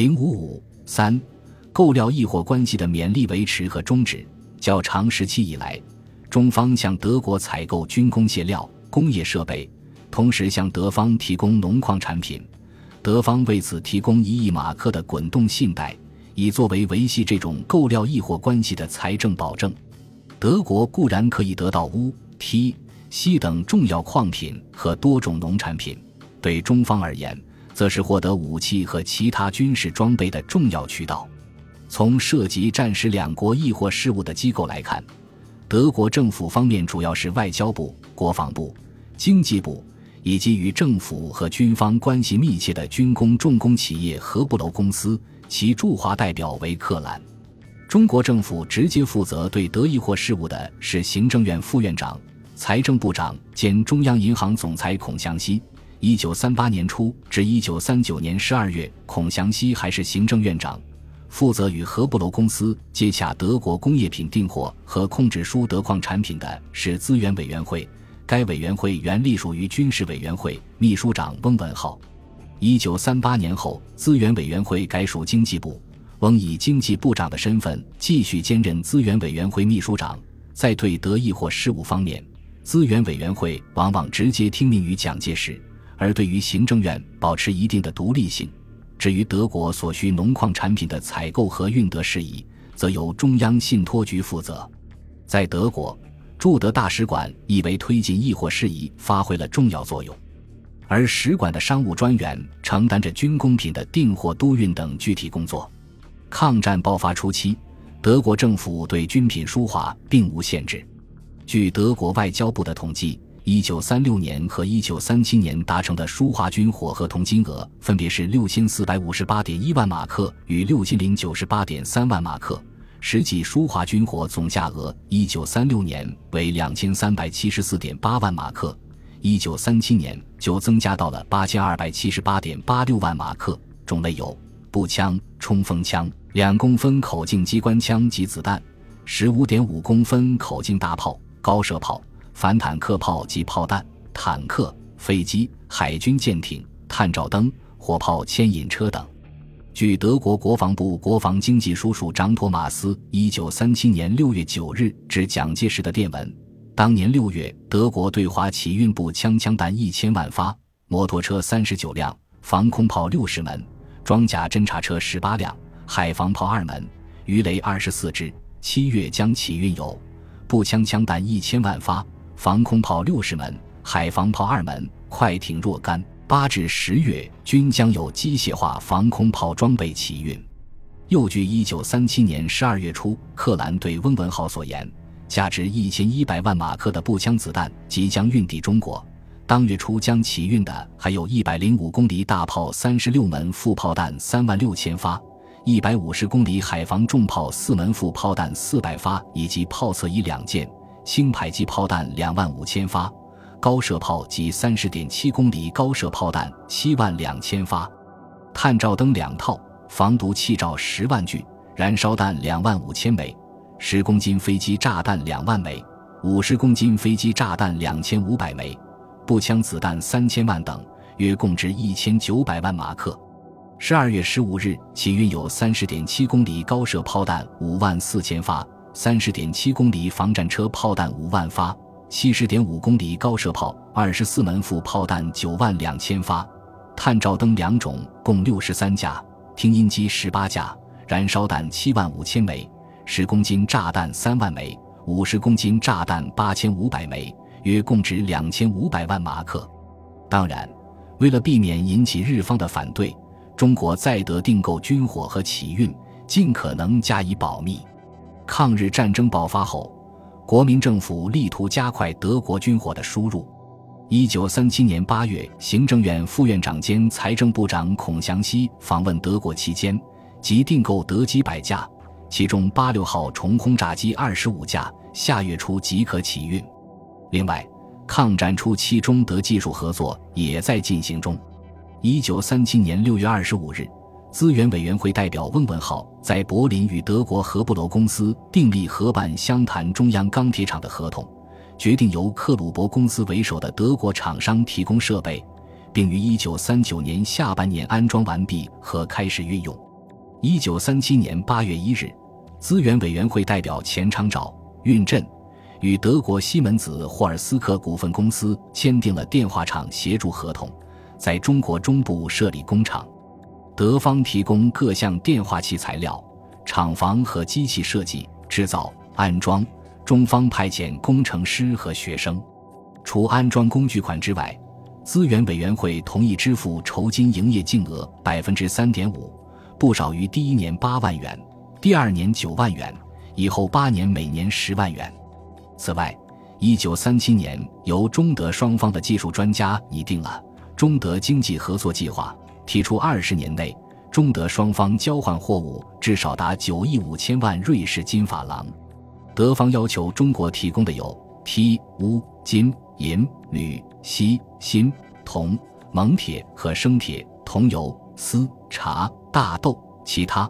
零五五三，购料易货关系的勉力维持和终止。较长时期以来，中方向德国采购军工械料、工业设备，同时向德方提供农矿产品。德方为此提供一亿马克的滚动信贷，以作为维系这种购料易货关系的财政保证。德国固然可以得到钨、锑、锡等重要矿品和多种农产品，对中方而言，则是获得武器和其他军事装备的重要渠道。从涉及战时两国易货事务的机构来看，德国政府方面主要是外交部、国防部、经济部。以及与政府和军方关系密切的军工重工企业和布楼公司，其驻华代表为克兰。中国政府直接负责对德意货事务的是行政院副院长、财政部长兼中央银行总裁孔祥熙。一九三八年初至一九三九年十二月，孔祥熙还是行政院长，负责与合布楼公司接洽德国工业品订货和控制输德矿产品的是资源委员会。该委员会原隶属于军事委员会，秘书长翁文浩。一九三八年后，资源委员会改属经济部，翁以经济部长的身份继续兼任资源委员会秘书长。在对德意或事务方面，资源委员会往往直接听命于蒋介石，而对于行政院保持一定的独立性。至于德国所需农矿产品的采购和运德事宜，则由中央信托局负责。在德国。驻德大使馆亦为推进易货事宜发挥了重要作用，而使馆的商务专员承担着军工品的订货、督运等具体工作。抗战爆发初期，德国政府对军品输华并无限制。据德国外交部的统计，一九三六年和一九三七年达成的舒华军火合同金额分别是六千四百五十八点一万马克与六千零九十八点三万马克。实际舒华军火总价额，一九三六年为两千三百七十四点八万马克，一九三七年就增加到了八千二百七十八点八六万马克。种类有步枪、冲锋枪、两公分口径机关枪及子弹、十五点五公分口径大炮、高射炮、反坦克炮及炮弹、坦克、飞机、海军舰艇、探照灯、火炮牵引车等。据德国国防部国防经济叔叔张托马斯一九三七年六月九日致蒋介石的电文，当年六月，德国对华起运步枪枪弹一千万发，摩托车三十九辆，防空炮六十门，装甲侦察车十八辆，海防炮二门，鱼雷二十四支。七月将起运有步枪枪弹一千万发，防空炮六十门，海防炮二门，快艇若干。八至十月均将有机械化防空炮装备起运。又据一九三七年十二月初，克兰对翁文浩所言，价值一千一百万马克的步枪子弹即将运抵中国。当月初将起运的还有一百零五公里大炮三十六门，副炮弹三万六千发；一百五十公里海防重炮四门，副炮弹四百发，以及炮侧翼两件，轻迫击炮弹两万五千发。高射炮及三十点七公里高射炮弹七万两千发，探照灯两套，防毒气罩十万具，燃烧弹两万五千枚，十公斤飞机炸弹两万枚，五十公斤飞机炸弹两千五百枚，步枪子弹三千万等，约共值一千九百万马克。十二月十五日起运有三十点七公里高射炮弹五万四千发，三十点七公里防战车炮弹五万发。七十点五公里高射炮二十四门，副炮弹九万两千发，探照灯两种，共六十三架，听音机十八架，燃烧弹七万五千枚，十公斤炸弹三万枚，五十公斤炸弹八千五百枚，约共值两千五百万马克。当然，为了避免引起日方的反对，中国在德订购军火和起运尽可能加以保密。抗日战争爆发后。国民政府力图加快德国军火的输入。一九三七年八月，行政院副院长兼财政部长孔祥熙访问德国期间，即订购德机百架，其中八六号重轰炸机二十五架，下月初即可起运。另外，抗战初期中德技术合作也在进行中。一九三七年六月二十五日。资源委员会代表翁文浩在柏林与德国合布罗公司订立合办湘潭中央钢铁厂的合同，决定由克鲁伯公司为首的德国厂商提供设备，并于1939年下半年安装完毕和开始运用。一九三七年八月一日，资源委员会代表钱昌照、运振与德国西门子霍尔斯克股份公司签订了电话厂协助合同，在中国中部设立工厂，德方提供各项电话器材料、厂房和机器设计、制造、安装，中方派遣工程师和学生。除安装工具款之外，资源委员会同意支付酬金营业净额百分之三点五，不少于第一年八万元，第二年九万元，以后八年每年十万元。此外，一九三七年由中德双方的技术专家拟定了中德经济合作计划，提出二十年内中德双方交换货物至少达九亿五千万瑞士金法郎。德方要求中国提供的有锑、钨、金。银、铝、锡、锌、铜、锰铁和生铁、铜油、丝、茶、大豆，其他，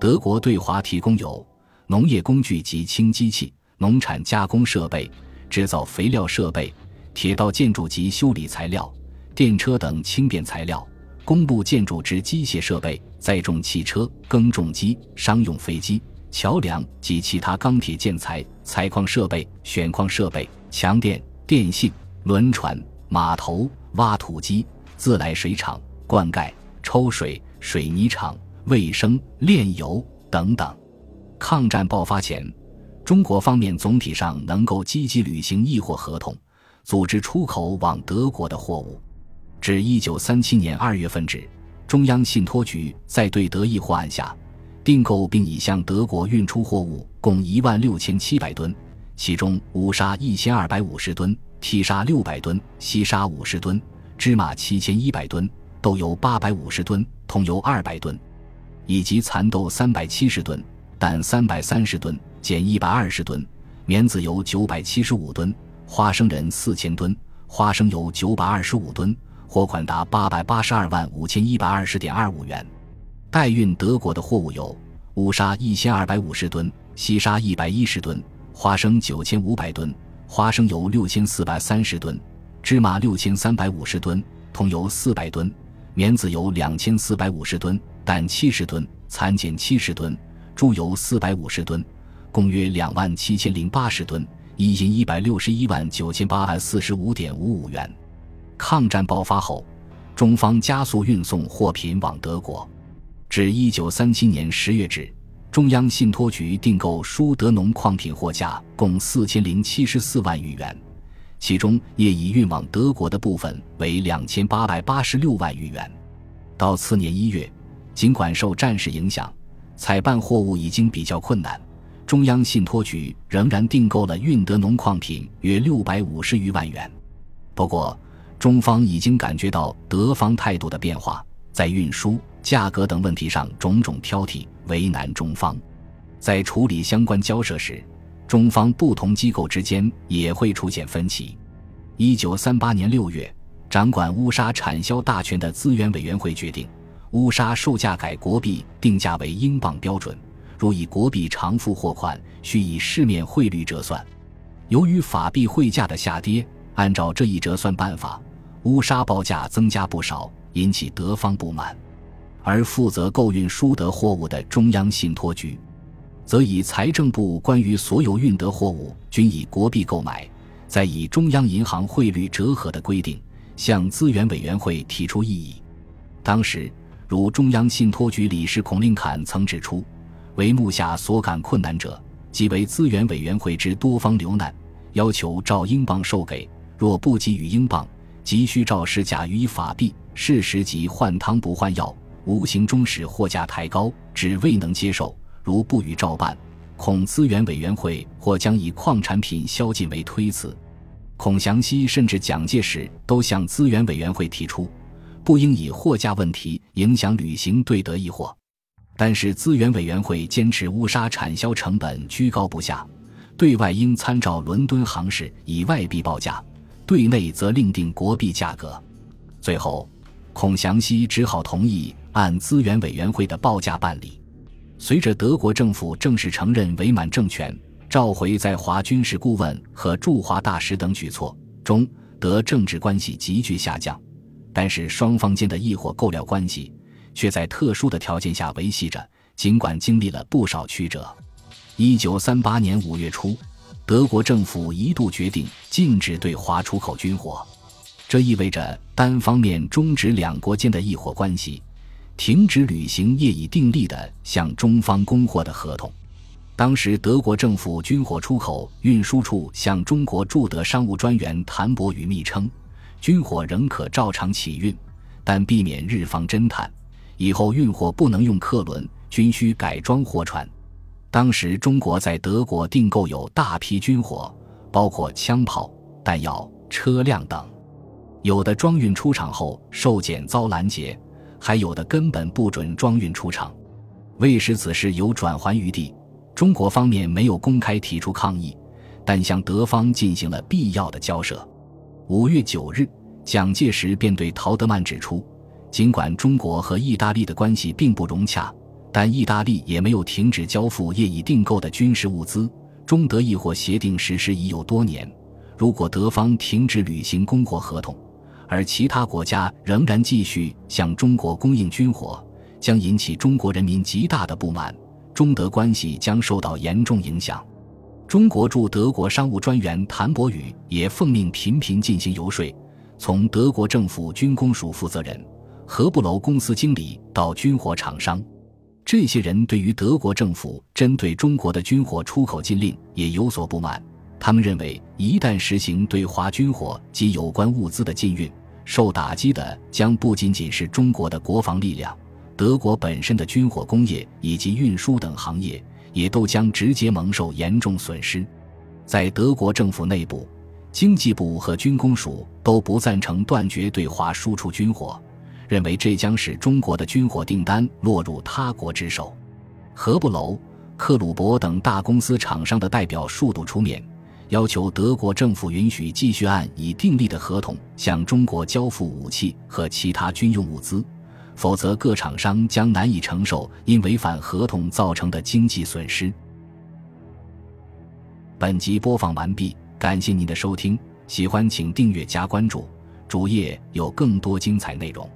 德国对华提供有农业工具及轻机器、农产加工设备、制造肥料设备、铁道建筑及修理材料、电车等轻便材料、公路建筑之机械设备、载重汽车、耕种机、商用飞机、桥梁及其他钢铁建材、采矿设备、选矿设备、强电。电信、轮船、码头、挖土机、自来水厂、灌溉、抽水、水泥厂、卫生、炼油等等。抗战爆发前，中国方面总体上能够积极履行议货合同，组织出口往德国的货物。至一九三七年二月份止，中央信托局在对德议货案下，订购并已向德国运出货物共一万六千七百吨。其中乌沙一千二百五十吨，剔沙六百吨，西沙五十吨，芝麻七千一百吨，豆油八百五十吨，桐油二百吨，以及蚕豆三百七十吨，蛋三百三十吨，碱一百二十吨，棉籽油九百七十五吨，花生仁四千吨，花生油九百二十五吨，货款达八百八十二万五千一百二十点二五元。代运德国的货物有乌沙一千二百五十吨，西沙一百一十吨。花生九千五百吨，花生油六千四百三十吨，芝麻六千三百五十吨，桐油四百吨，棉籽油两千四百五十吨，蛋七十吨，蚕茧七十吨，猪油四百五十吨，共约两万七千零八十吨，一银一百六十一万九千八百四十五点五五元。抗战爆发后，中方加速运送货品往德国，至一九三七年十月止。中央信托局订购舒德农矿品货价共四千零七十四万余元，其中业已运往德国的部分为两千八百八十六万余元。到次年一月，尽管受战事影响，采办货物已经比较困难，中央信托局仍然订购了运德农矿品约六百五十余万元。不过，中方已经感觉到德方态度的变化，在运输。价格等问题上种种挑剔，为难中方。在处理相关交涉时，中方不同机构之间也会出现分歧。一九三八年六月，掌管乌沙产销大权的资源委员会决定，乌沙售价改国币定价为英镑标准，若以国币偿付货款，需以市面汇率折算。由于法币汇价的下跌，按照这一折算办法，乌沙报价增加不少，引起德方不满。而负责购运输德货物的中央信托局，则以财政部关于所有运德货物均以国币购买，再以中央银行汇率折合的规定，向资源委员会提出异议。当时，如中央信托局理事孔令侃曾指出，为目下所感困难者，即为资源委员会之多方流难，要求照英镑授给，若不给予英镑，急需照市价予以法币。事实即换汤不换药。无形中使货价抬高，只未能接受。如不予照办，恐资源委员会或将以矿产品宵禁为推辞。孔祥熙甚至蒋介石都向资源委员会提出，不应以货价问题影响履行对德议货。但是资源委员会坚持乌沙产销成本居高不下，对外应参照伦敦行市以外币报价，对内则另定国币价格。最后，孔祥熙只好同意。按资源委员会的报价办理。随着德国政府正式承认伪满政权，召回在华军事顾问和驻华大使等举措，中德政治关系急剧下降。但是双方间的易货购料关系却在特殊的条件下维系着，尽管经历了不少曲折。一九三八年五月初，德国政府一度决定禁止对华出口军火，这意味着单方面终止两国间的议货关系，停止履行业已订立的向中方供货的合同。当时，德国政府军火出口运输处向中国驻德商务专员谭伯宇密称，军火仍可照常起运，但避免日方侦探，以后运货不能用客轮，均需改装货船。当时，中国在德国订购有大批军火，包括枪炮、弹药、车辆等，有的装运出厂后受检遭拦截，还有的根本不准装运出厂。为使此事有转圜余地。中国方面没有公开提出抗议，但向德方进行了必要的交涉。五月九日，蒋介石便对陶德曼指出，尽管中国和意大利的关系并不融洽，但意大利也没有停止交付业已订购的军事物资。中德议货协定实施已有多年，如果德方停止履行供货合同，而其他国家仍然继续向中国供应军火，将引起中国人民极大的不满。中德关系将受到严重影响。中国驻德国商务专员谭伯宇也奉命频频进行游说，从德国政府军工署负责人、何布楼公司经理到军火厂商，这些人对于德国政府针对中国的军火出口禁令也有所不满。他们认为，一旦实行对华军火及有关物资的禁运，受打击的将不仅仅是中国的国防力量。德国本身的军火工业以及运输等行业也都将直接蒙受严重损失。在德国政府内部，经济部和军工署都不赞成断绝对华输出军火，认为这将使中国的军火订单落入他国之手。何布楼、克鲁伯等大公司厂商的代表数度出面，要求德国政府允许继续按已订立的合同向中国交付武器和其他军用物资。否则，各厂商将难以承受因违反合同造成的经济损失。本集播放完毕，感谢您的收听，喜欢请订阅加关注，主页有更多精彩内容。